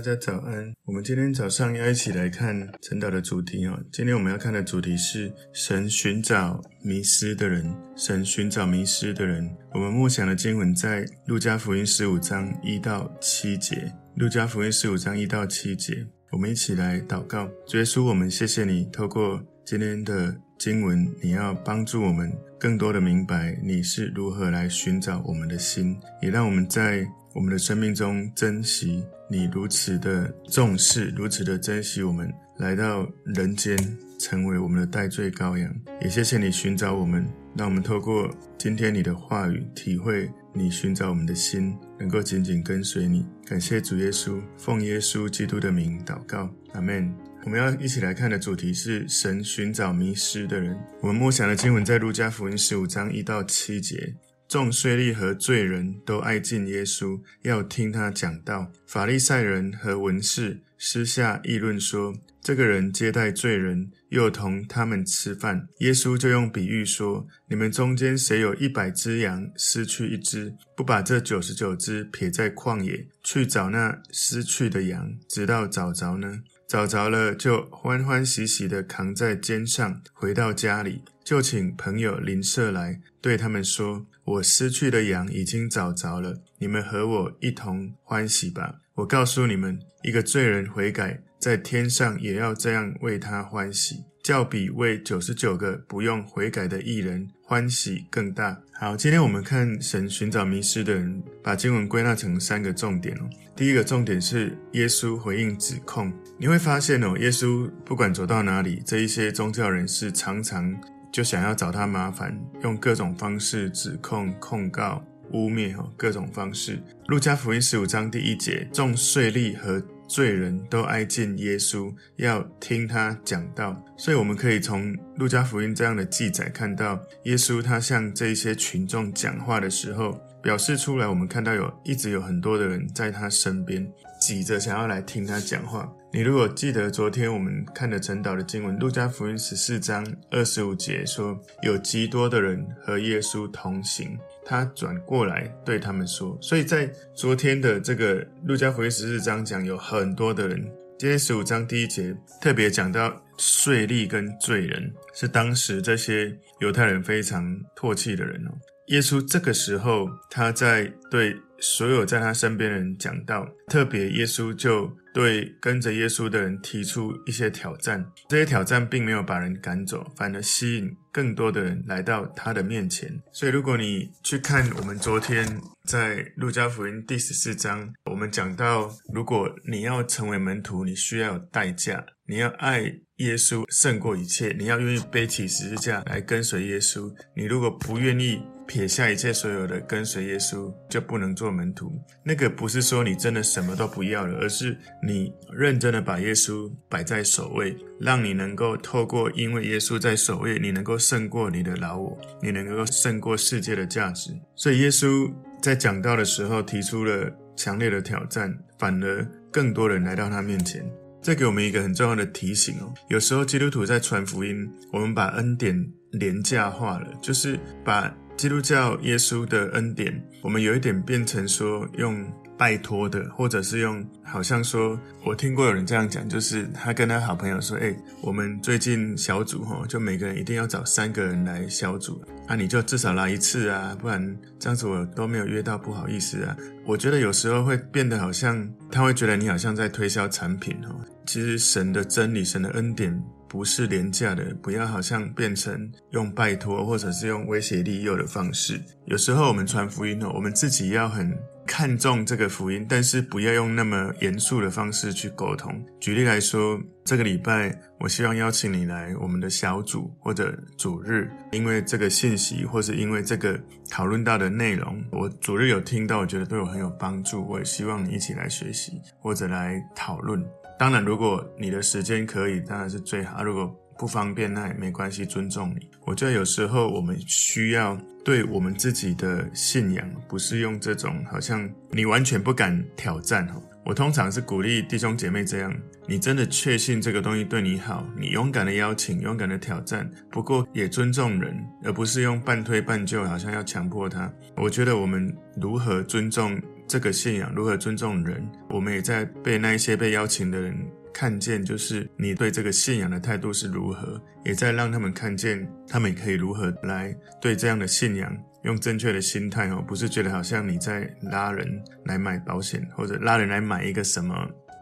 大家早安。我们今天早上要一起来看晨祷的主题哦。今天我们要看的主题是神寻找迷失的人。神寻找迷失的人。我们默想的经文在路加福音十五章一到七节。路加福音十五章一到七节，我们一起来祷告。主耶稣，我们谢谢你，透过今天的经文，你要帮助我们更多的明白你是如何来寻找我们的心，也让我们在我们的生命中珍惜你如此的重视，如此的珍惜我们来到人间，成为我们的代罪羔羊。也谢谢你寻找我们，让我们透过今天你的话语，体会你寻找我们的心，能够紧紧跟随你。感谢主耶稣，奉耶稣基督的名祷告，阿门。我们要一起来看的主题是神寻找迷失的人。我们默想的经文在路加福音十五章一到七节。众税吏和罪人都爱敬耶稣，要听他讲道。法利赛人和文士私下议论说：“这个人接待罪人，又同他们吃饭。”耶稣就用比喻说：“你们中间谁有一百只羊，失去一只，不把这九十九只撇在旷野，去找那失去的羊，直到找着呢？找着了，就欢欢喜喜地扛在肩上，回到家里，就请朋友邻舍来，对他们说。”我失去的羊已经找着了，你们和我一同欢喜吧。我告诉你们，一个罪人悔改，在天上也要这样为他欢喜，较比为九十九个不用悔改的义人欢喜更大。好，今天我们看神寻找迷失的人，把经文归纳成三个重点哦。第一个重点是耶稣回应指控，你会发现哦，耶稣不管走到哪里，这一些宗教人士常常。就想要找他麻烦，用各种方式指控、控告、污蔑，哈，各种方式。路加福音十五章第一节，众税吏和罪人都挨近耶稣，要听他讲道。所以我们可以从路加福音这样的记载看到，耶稣他向这些群众讲话的时候，表示出来，我们看到有一直有很多的人在他身边，挤着想要来听他讲话。你如果记得昨天我们看的晨祷的经文，路加福音十四章二十五节说，有极多的人和耶稣同行，他转过来对他们说。所以在昨天的这个路加福音十四章讲有很多的人，今天十五章第一节特别讲到税吏跟罪人，是当时这些犹太人非常唾弃的人哦。耶稣这个时候他在对所有在他身边的人讲道，特别耶稣就。对跟着耶稣的人提出一些挑战，这些挑战并没有把人赶走，反而吸引更多的人来到他的面前。所以，如果你去看我们昨天在路加福音第十四章，我们讲到，如果你要成为门徒，你需要有代价，你要爱耶稣胜过一切，你要愿意背起十字架来跟随耶稣。你如果不愿意，撇下一切所有的跟随耶稣，就不能做门徒。那个不是说你真的什么都不要了，而是你认真的把耶稣摆在首位，让你能够透过因为耶稣在首位，你能够胜过你的老我，你能够胜过世界的价值。所以耶稣在讲道的时候提出了强烈的挑战，反而更多人来到他面前。这给我们一个很重要的提醒哦。有时候基督徒在传福音，我们把恩典廉价化了，就是把。基督教耶稣的恩典，我们有一点变成说用拜托的，或者是用好像说，我听过有人这样讲，就是他跟他好朋友说：“哎，我们最近小组哈，就每个人一定要找三个人来小组啊，你就至少来一次啊，不然这样子我都没有约到，不好意思啊。”我觉得有时候会变得好像他会觉得你好像在推销产品哦，其实神的真理、神的恩典。不是廉价的，不要好像变成用拜托或者是用威胁利诱的方式。有时候我们传福音哦，我们自己要很看重这个福音，但是不要用那么严肃的方式去沟通。举例来说，这个礼拜我希望邀请你来我们的小组或者主日，因为这个信息或是因为这个讨论到的内容，我主日有听到，我觉得对我很有帮助，我也希望你一起来学习或者来讨论。当然，如果你的时间可以，当然是最好。如果不方便，那也没关系，尊重你。我觉得有时候我们需要对我们自己的信仰，不是用这种好像你完全不敢挑战。我通常是鼓励弟兄姐妹这样：你真的确信这个东西对你好，你勇敢的邀请，勇敢的挑战。不过也尊重人，而不是用半推半就，好像要强迫他。我觉得我们如何尊重这个信仰，如何尊重人，我们也在被那一些被邀请的人看见，就是你对这个信仰的态度是如何，也在让他们看见，他们可以如何来对这样的信仰用正确的心态哦，不是觉得好像你在拉人来买保险，或者拉人来买一个什么，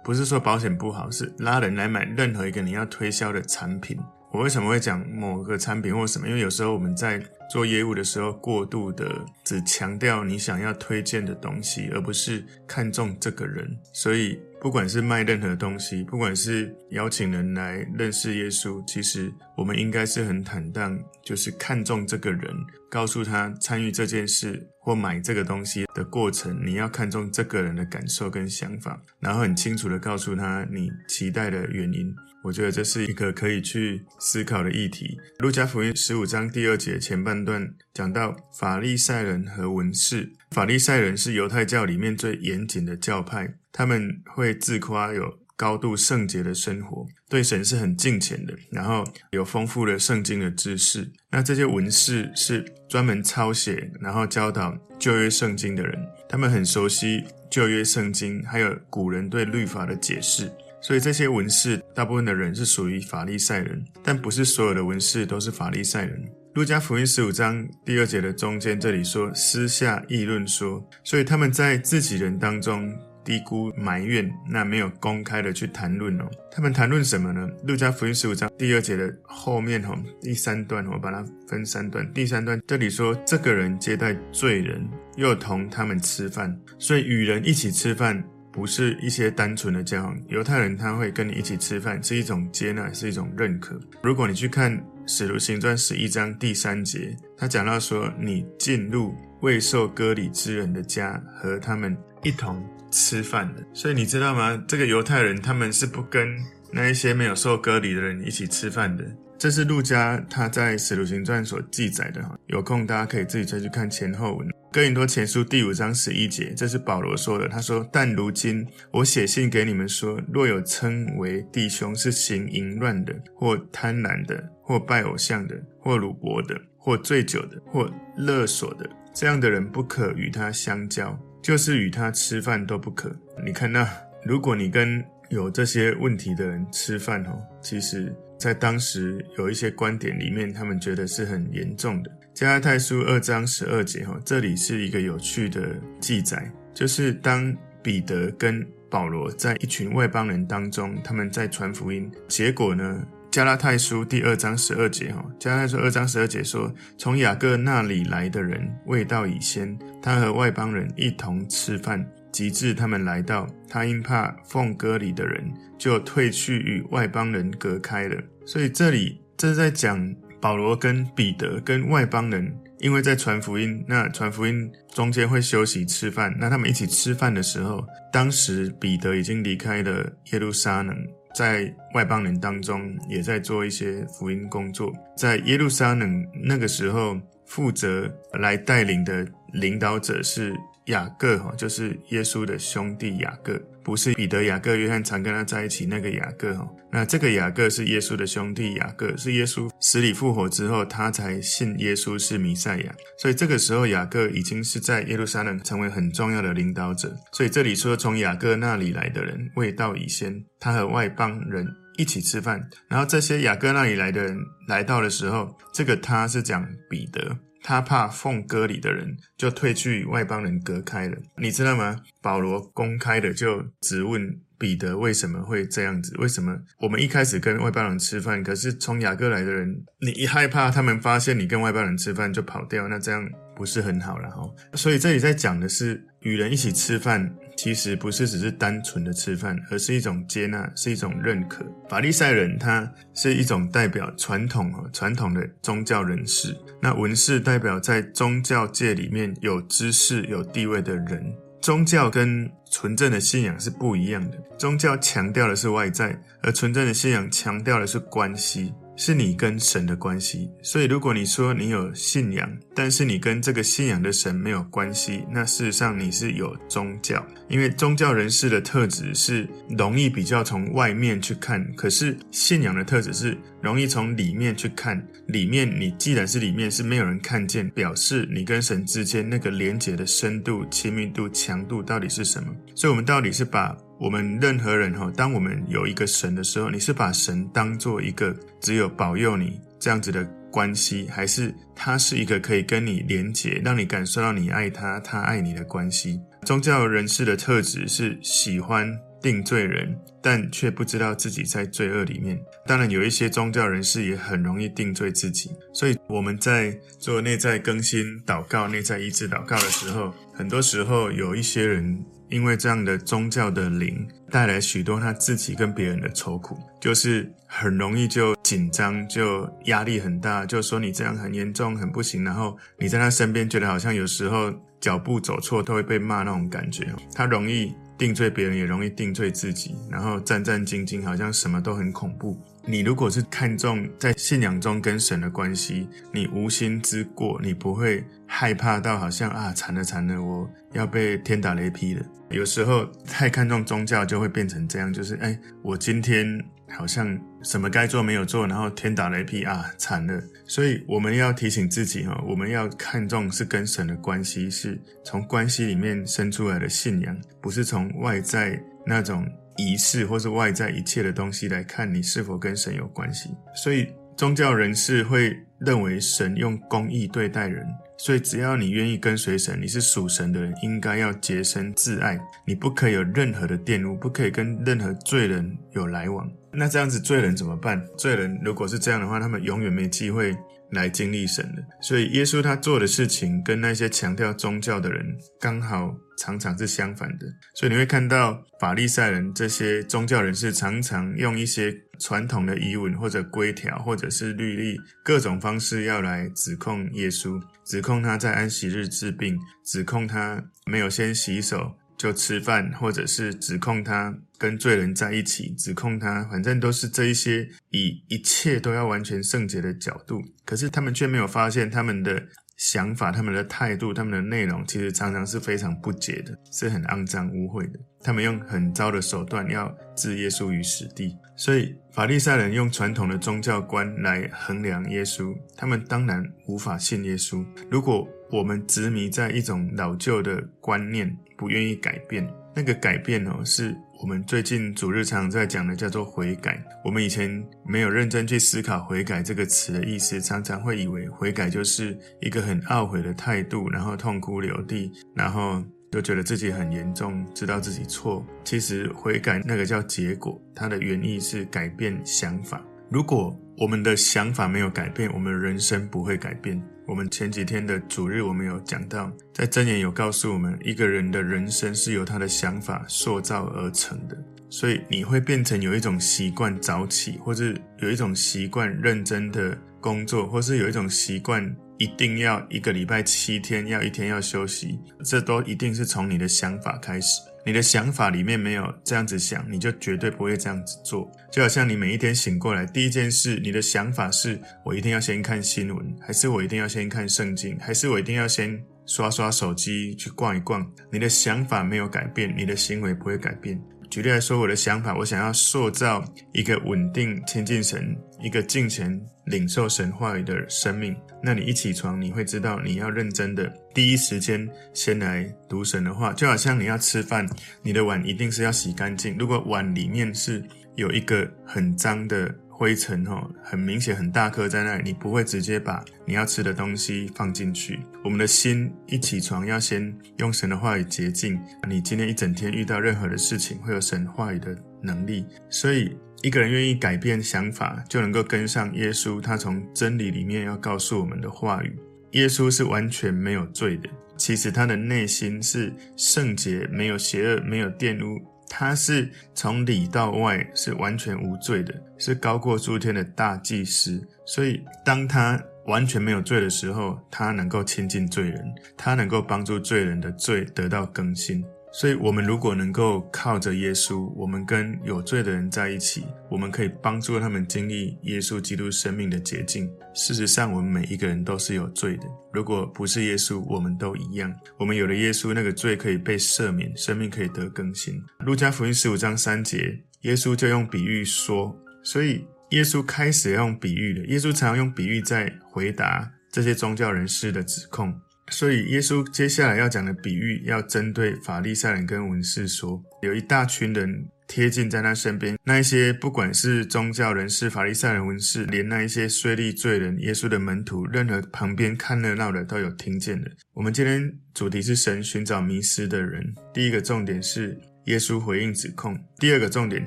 不是说保险不好，是拉人来买任何一个你要推销的产品。我为什么会讲某个产品或什么？因为有时候我们在做业务的时候，过度的只强调你想要推荐的东西，而不是看重这个人。所以，不管是卖任何东西，不管是邀请人来认识耶稣，其实我们应该是很坦荡，就是看重这个人，告诉他参与这件事或买这个东西的过程，你要看重这个人的感受跟想法，然后很清楚的告诉他你期待的原因。我觉得这是一个可以去思考的议题。路加福音十五章第二节前半段讲到法利赛人和文士。法利赛人是犹太教里面最严谨的教派，他们会自夸有高度圣洁的生活，对神是很敬虔的，然后有丰富的圣经的知识。那这些文士是专门抄写，然后教导旧约圣经的人，他们很熟悉旧约圣经，还有古人对律法的解释。所以这些文士，大部分的人是属于法利赛人，但不是所有的文士都是法利赛人。路加福音十五章第二节的中间，这里说私下议论说，所以他们在自己人当中低估埋怨，那没有公开的去谈论哦。他们谈论什么呢？路加福音十五章第二节的后面哈，第三段我把它分三段，第三段这里说，这个人接待罪人，又同他们吃饭，所以与人一起吃饭。不是一些单纯的交往，犹太人他会跟你一起吃饭，是一种接纳，是一种认可。如果你去看《使徒行传》十一章第三节，他讲到说，你进入未受割礼之人的家，和他们一同吃饭的。所以你知道吗？这个犹太人他们是不跟那一些没有受割礼的人一起吃饭的。这是路家他在《使徒行传》所记载的哈，有空大家可以自己再去看前后文。哥林多前书第五章十一节，这是保罗说的。他说：“但如今我写信给你们说，若有称为弟兄是行淫乱的，或贪婪的，或拜偶像的，或掳掠的，或醉酒的，或勒索的，这样的人不可与他相交，就是与他吃饭都不可。”你看那，如果你跟有这些问题的人吃饭哦，其实。在当时有一些观点里面，他们觉得是很严重的。加拉太书二章十二节，哈，这里是一个有趣的记载，就是当彼得跟保罗在一群外邦人当中，他们在传福音，结果呢，加拉太书第二章十二节，哈，加拉太书二章十二节说，从雅各那里来的人未到以先，他和外邦人一同吃饭。及至他们来到，他因怕奉割礼的人，就退去与外邦人隔开了。所以这里这是在讲保罗跟彼得跟外邦人，因为在传福音，那传福音中间会休息吃饭，那他们一起吃饭的时候，当时彼得已经离开了耶路撒冷，在外邦人当中也在做一些福音工作。在耶路撒冷那个时候，负责来带领的领导者是。雅各哈，就是耶稣的兄弟雅各，不是彼得、雅各、约翰常跟他在一起那个雅各哈。那这个雅各是耶稣的兄弟雅各，是耶稣死里复活之后，他才信耶稣是弥赛亚。所以这个时候，雅各已经是在耶路撒冷成为很重要的领导者。所以这里说，从雅各那里来的人未到以先，他和外邦人一起吃饭。然后这些雅各那里来的人来到的时候，这个他是讲彼得。他怕奉割礼的人，就退去与外邦人隔开了。你知道吗？保罗公开的就质问彼得为什么会这样子？为什么我们一开始跟外邦人吃饭，可是从雅各来的人，你一害怕他们发现你跟外邦人吃饭就跑掉，那这样不是很好了哈？所以这里在讲的是与人一起吃饭。其实不是只是单纯的吃饭，而是一种接纳，是一种认可。法利赛人他是一种代表传统啊，传统的宗教人士。那文士代表在宗教界里面有知识、有地位的人。宗教跟纯正的信仰是不一样的。宗教强调的是外在，而纯正的信仰强调的是关系。是你跟神的关系。所以，如果你说你有信仰，但是你跟这个信仰的神没有关系，那事实上你是有宗教。因为宗教人士的特质是容易比较从外面去看，可是信仰的特质是容易从里面去看。里面你既然是里面，是没有人看见，表示你跟神之间那个连结的深度、亲密度、强度到底是什么？所以，我们到底是把我们任何人哈，当我们有一个神的时候，你是把神当做一个只有保佑你这样子的关系，还是他是一个可以跟你连结，让你感受到你爱他，他爱你的关系？宗教人士的特质是喜欢定罪人，但却不知道自己在罪恶里面。当然，有一些宗教人士也很容易定罪自己。所以我们在做内在更新祷告、内在医治祷告的时候，很多时候有一些人。因为这样的宗教的灵带来许多他自己跟别人的愁苦，就是很容易就紧张，就压力很大，就说你这样很严重，很不行。然后你在他身边，觉得好像有时候脚步走错都会被骂那种感觉。他容易定罪别人，也容易定罪自己，然后战战兢兢，好像什么都很恐怖。你如果是看重在信仰中跟神的关系，你无心之过，你不会害怕到好像啊惨了惨了，我要被天打雷劈了。有时候太看重宗教，就会变成这样，就是哎，我今天好像什么该做没有做，然后天打雷劈啊，惨了。所以我们要提醒自己哈，我们要看重是跟神的关系，是从关系里面生出来的信仰，不是从外在那种仪式或是外在一切的东西来看你是否跟神有关系。所以宗教人士会认为神用公义对待人。所以，只要你愿意跟随神，你是属神的人，应该要洁身自爱。你不可以有任何的玷污，不可以跟任何罪人有来往。那这样子，罪人怎么办？罪人如果是这样的话，他们永远没机会来经历神的。所以，耶稣他做的事情跟那些强调宗教的人刚好常常是相反的。所以，你会看到法利赛人这些宗教人士常常用一些传统的仪文或者规条或者是律例各种方式要来指控耶稣。指控他在安息日治病，指控他没有先洗手就吃饭，或者是指控他跟罪人在一起，指控他，反正都是这一些以一切都要完全圣洁的角度。可是他们却没有发现他们的。想法、他们的态度、他们的内容，其实常常是非常不洁的，是很肮脏污秽的。他们用很糟的手段要置耶稣于死地，所以法利赛人用传统的宗教观来衡量耶稣，他们当然无法信耶稣。如果我们执迷在一种老旧的观念，不愿意改变，那个改变哦是。我们最近主日常在讲的叫做悔改。我们以前没有认真去思考“悔改”这个词的意思，常常会以为悔改就是一个很懊悔的态度，然后痛哭流涕，然后就觉得自己很严重，知道自己错。其实悔改那个叫结果，它的原意是改变想法。如果我们的想法没有改变，我们人生不会改变。我们前几天的主日，我们有讲到，在箴言有告诉我们，一个人的人生是由他的想法塑造而成的。所以你会变成有一种习惯早起，或是有一种习惯认真的工作，或是有一种习惯一定要一个礼拜七天要一天要休息，这都一定是从你的想法开始。你的想法里面没有这样子想，你就绝对不会这样子做。就好像你每一天醒过来，第一件事，你的想法是：我一定要先看新闻，还是我一定要先看圣经，还是我一定要先刷刷手机去逛一逛？你的想法没有改变，你的行为不会改变。举例来说，我的想法，我想要塑造一个稳定亲近神、一个敬虔领受神话语的生命。那你一起床，你会知道你要认真的第一时间先来读神的话，就好像你要吃饭，你的碗一定是要洗干净。如果碗里面是有一个很脏的，灰尘哈，很明显很大颗在那里，你不会直接把你要吃的东西放进去。我们的心一起床要先用神的话语洁净。你今天一整天遇到任何的事情，会有神话语的能力。所以一个人愿意改变想法，就能够跟上耶稣，他从真理里面要告诉我们的话语。耶稣是完全没有罪的，其实他的内心是圣洁，没有邪恶，没有玷污。他是从里到外是完全无罪的，是高过诸天的大祭司。所以，当他完全没有罪的时候，他能够亲近罪人，他能够帮助罪人的罪得到更新。所以，我们如果能够靠着耶稣，我们跟有罪的人在一起，我们可以帮助他们经历耶稣基督生命的捷径。事实上，我们每一个人都是有罪的。如果不是耶稣，我们都一样。我们有了耶稣，那个罪可以被赦免，生命可以得更新。路加福音十五章三节，耶稣就用比喻说，所以耶稣开始要用比喻了。耶稣常常用比喻在回答这些宗教人士的指控。所以，耶稣接下来要讲的比喻，要针对法利赛人跟文士说，有一大群人贴近在他身边，那一些不管是宗教人士、法利赛人、文士，连那一些税吏罪人、耶稣的门徒，任何旁边看热闹的都有听见的。我们今天主题是神寻找迷失的人，第一个重点是。耶稣回应指控。第二个重点，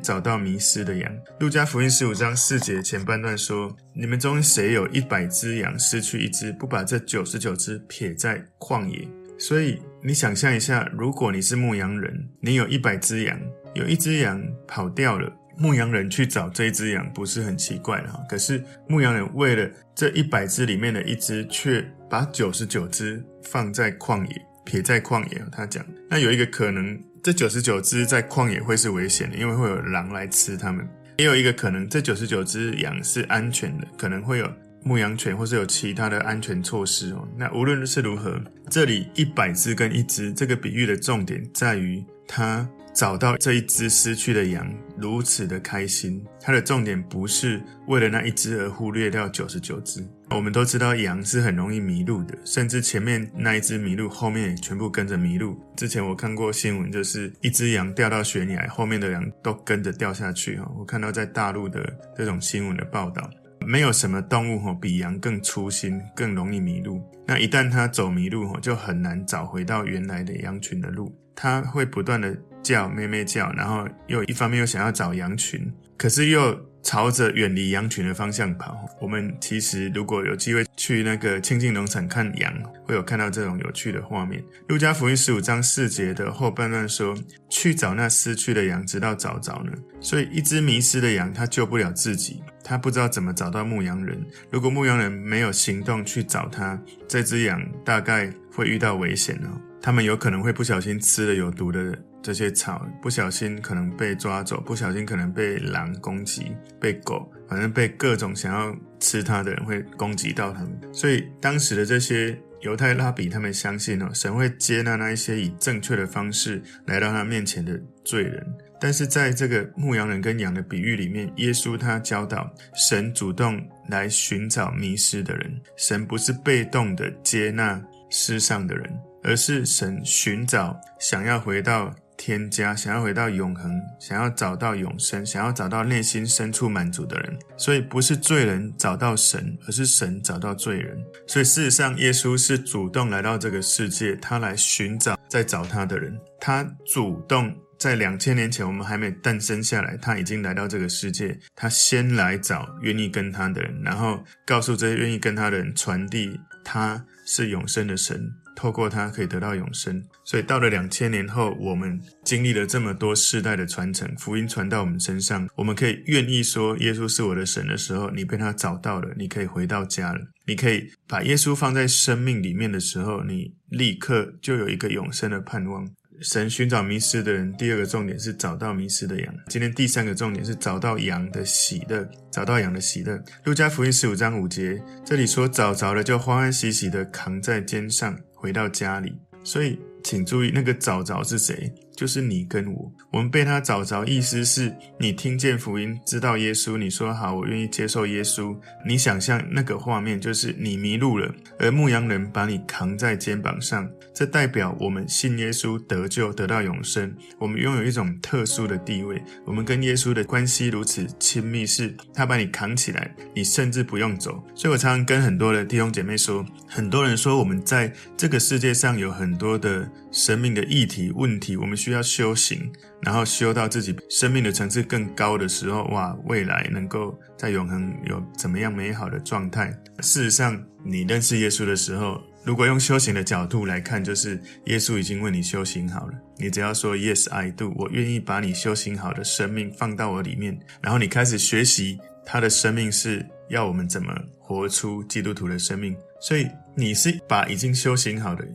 找到迷失的羊。路加福音十五章四节前半段说：“你们中谁有一百只羊，失去一只，不把这九十九只撇在旷野？”所以你想象一下，如果你是牧羊人，你有一百只羊，有一只羊跑掉了，牧羊人去找这一只羊，不是很奇怪的哈？可是牧羊人为了这一百只里面的一只，却把九十九只放在旷野，撇在旷野。他讲，那有一个可能。这九十九只在旷野会是危险的，因为会有狼来吃它们。也有一个可能，这九十九只羊是安全的，可能会有牧羊犬或是有其他的安全措施哦。那无论是如何，这里一百只跟一只，这个比喻的重点在于它。找到这一只失去的羊，如此的开心。它的重点不是为了那一只而忽略掉九十九只。我们都知道羊是很容易迷路的，甚至前面那一只迷路，后面也全部跟着迷路。之前我看过新闻，就是一只羊掉到悬崖，后面的羊都跟着掉下去。哈我看到在大陆的这种新闻的报道，没有什么动物比羊更粗心，更容易迷路。那一旦它走迷路，就很难找回到原来的羊群的路。它会不断的。叫咩咩叫，然后又一方面又想要找羊群，可是又朝着远离羊群的方向跑。我们其实如果有机会去那个清境农场看羊，会有看到这种有趣的画面。路加福音十五章四节的后半段说：“去找那失去的羊，直到找着呢。”所以一只迷失的羊，它救不了自己，它不知道怎么找到牧羊人。如果牧羊人没有行动去找它，这只羊大概会遇到危险哦。他们有可能会不小心吃了有毒的这些草，不小心可能被抓走，不小心可能被狼攻击，被狗，反正被各种想要吃它的人会攻击到他们。所以当时的这些犹太拉比，他们相信哦，神会接纳那一些以正确的方式来到他面前的罪人。但是在这个牧羊人跟羊的比喻里面，耶稣他教导神主动来寻找迷失的人，神不是被动的接纳世上的人。而是神寻找想要回到天家、想要回到永恒、想要找到永生、想要找到内心深处满足的人。所以不是罪人找到神，而是神找到罪人。所以事实上，耶稣是主动来到这个世界，他来寻找在找他的人。他主动在两千年前，我们还没诞生下来，他已经来到这个世界。他先来找愿意跟他的人，然后告诉这些愿意跟他的人，传递他是永生的神。透过它可以得到永生，所以到了两千年后，我们经历了这么多世代的传承，福音传到我们身上，我们可以愿意说耶稣是我的神的时候，你被他找到了，你可以回到家了。你可以把耶稣放在生命里面的时候，你立刻就有一个永生的盼望。神寻找迷失的人，第二个重点是找到迷失的羊。今天第三个重点是找到羊的喜乐，找到羊的喜乐。路加福音十五章五节，这里说找着了，就欢欢喜喜的扛在肩上回到家里。所以，请注意那个早早是谁？就是你跟我，我们被他找着，意思是你听见福音，知道耶稣，你说好，我愿意接受耶稣。你想象那个画面，就是你迷路了，而牧羊人把你扛在肩膀上，这代表我们信耶稣得救，得到永生。我们拥有一种特殊的地位，我们跟耶稣的关系如此亲密，是他把你扛起来，你甚至不用走。所以我常常跟很多的弟兄姐妹说，很多人说我们在这个世界上有很多的生命的议题问题，我们需要。修行，然后修到自己生命的层次更高的时候，哇，未来能够在永恒有怎么样美好的状态？事实上，你认识耶稣的时候，如果用修行的角度来看，就是耶稣已经为你修行好了。你只要说 Yes, I do，我愿意把你修行好的生命放到我里面，然后你开始学习他的生命是要我们怎么活出基督徒的生命。所以你是把已经修行好的，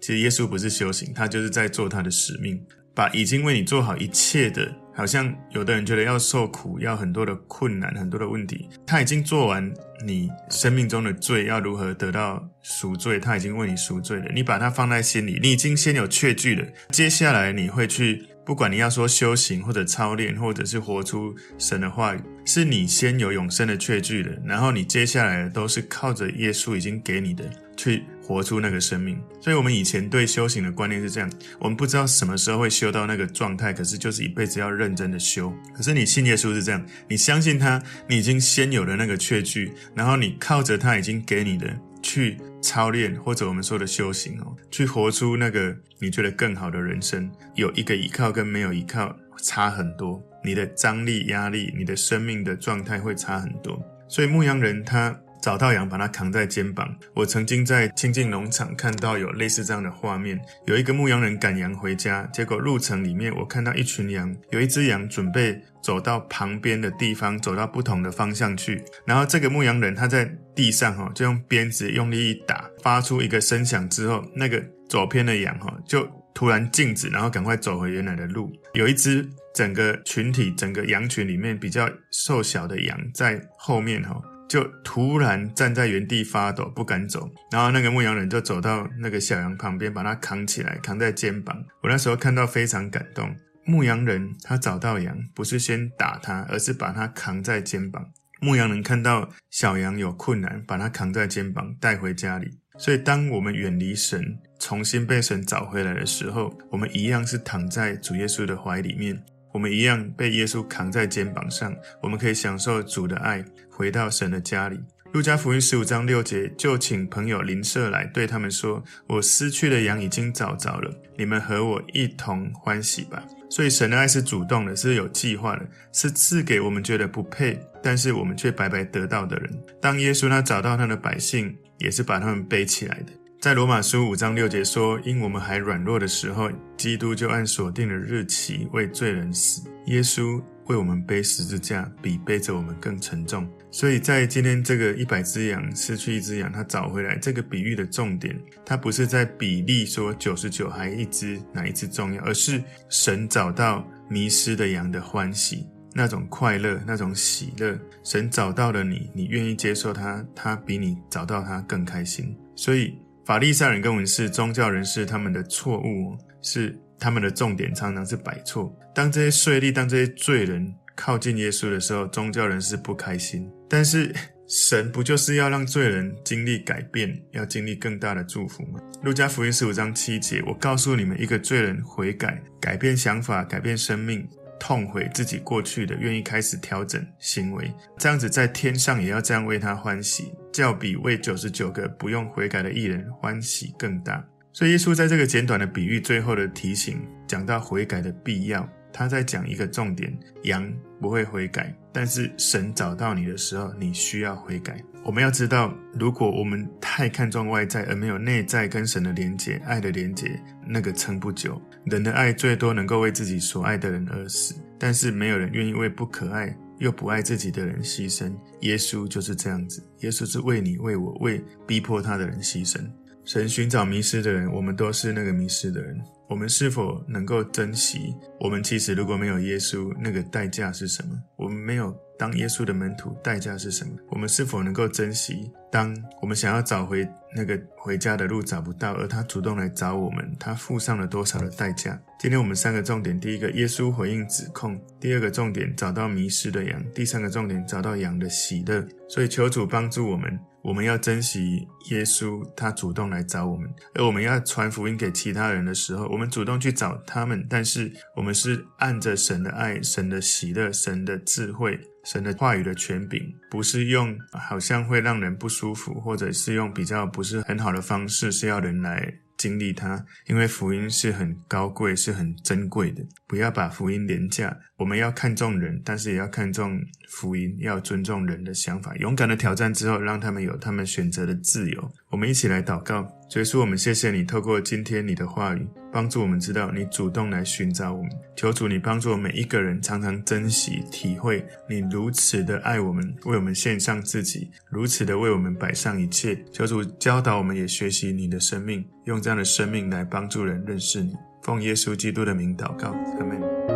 其实耶稣不是修行，他就是在做他的使命。把已经为你做好一切的，好像有的人觉得要受苦，要很多的困难，很多的问题，他已经做完你生命中的罪要如何得到赎罪，他已经为你赎罪了。你把它放在心里，你已经先有确据了。接下来你会去。不管你要说修行或者操练，或者是活出神的话语，是你先有永生的确据的，然后你接下来的都是靠着耶稣已经给你的去活出那个生命。所以，我们以前对修行的观念是这样：我们不知道什么时候会修到那个状态，可是就是一辈子要认真的修。可是你信耶稣是这样，你相信他，你已经先有了那个确据，然后你靠着他已经给你的去。操练或者我们说的修行哦，去活出那个你觉得更好的人生。有一个依靠跟没有依靠差很多，你的张力、压力，你的生命的状态会差很多。所以牧羊人他找到羊，把它扛在肩膀。我曾经在清境农场看到有类似这样的画面：有一个牧羊人赶羊回家，结果路程里面我看到一群羊，有一只羊准备。走到旁边的地方，走到不同的方向去。然后这个牧羊人他在地上哈，就用鞭子用力一打，发出一个声响之后，那个走偏的羊哈就突然静止，然后赶快走回原来的路。有一只整个群体、整个羊群里面比较瘦小的羊在后面哈，就突然站在原地发抖，不敢走。然后那个牧羊人就走到那个小羊旁边，把它扛起来，扛在肩膀。我那时候看到非常感动。牧羊人他找到羊，不是先打他，而是把它扛在肩膀。牧羊人看到小羊有困难，把它扛在肩膀带回家里。所以，当我们远离神，重新被神找回来的时候，我们一样是躺在主耶稣的怀里面，我们一样被耶稣扛在肩膀上，我们可以享受主的爱，回到神的家里。路加福音十五章六节，就请朋友邻舍来，对他们说：“我失去的羊已经找着了，你们和我一同欢喜吧。”所以神的爱是主动的，是有计划的，是赐给我们觉得不配，但是我们却白白得到的人。当耶稣他找到他的百姓，也是把他们背起来的。在罗马书五章六节说：“因我们还软弱的时候，基督就按所定的日期为罪人死。”耶稣为我们背十字架，比背着我们更沉重。所以在今天这个一百只羊失去一只羊，他找回来这个比喻的重点，它不是在比例说九十九还一只哪一只重要，而是神找到迷失的羊的欢喜，那种快乐，那种喜乐。神找到了你，你愿意接受他，他比你找到他更开心。所以。法利赛人跟文士、宗教人士，他们的错误是他们的重点，常常是摆错。当这些税吏、当这些罪人靠近耶稣的时候，宗教人士不开心。但是神不就是要让罪人经历改变，要经历更大的祝福吗？路加福音十五章七节，我告诉你们，一个罪人悔改、改变想法、改变生命。痛悔自己过去的，愿意开始调整行为，这样子在天上也要这样为他欢喜，较比为九十九个不用悔改的艺人欢喜更大。所以耶稣在这个简短的比喻最后的提醒，讲到悔改的必要。他在讲一个重点：羊不会悔改，但是神找到你的时候，你需要悔改。我们要知道，如果我们太看重外在，而没有内在跟神的连结、爱的连结，那个撑不久。人的爱最多能够为自己所爱的人而死，但是没有人愿意为不可爱又不爱自己的人牺牲。耶稣就是这样子，耶稣是为你、为我、为逼迫他的人牺牲。神寻找迷失的人，我们都是那个迷失的人。我们是否能够珍惜？我们其实如果没有耶稣，那个代价是什么？我们没有当耶稣的门徒，代价是什么？我们是否能够珍惜？当我们想要找回那个回家的路找不到，而他主动来找我们，他付上了多少的代价？今天我们三个重点：第一个，耶稣回应指控；第二个重点，找到迷失的羊；第三个重点，找到羊的喜乐。所以求主帮助我们。我们要珍惜耶稣，他主动来找我们；而我们要传福音给其他人的时候，我们主动去找他们，但是我们是按着神的爱、神的喜乐、神的智慧、神的话语的权柄，不是用好像会让人不舒服，或者是用比较不是很好的方式，是要人来。经历它，因为福音是很高贵、是很珍贵的。不要把福音廉价。我们要看重人，但是也要看重福音，要尊重人的想法。勇敢的挑战之后，让他们有他们选择的自由。我们一起来祷告。所以说，我们谢谢你，透过今天你的话语，帮助我们知道你主动来寻找我们。求主你帮助每一个人，常常珍惜、体会你如此的爱我们，为我们献上自己，如此的为我们摆上一切。求主教导我们，也学习你的生命，用这样的生命来帮助人认识你。奉耶稣基督的名祷告，阿门。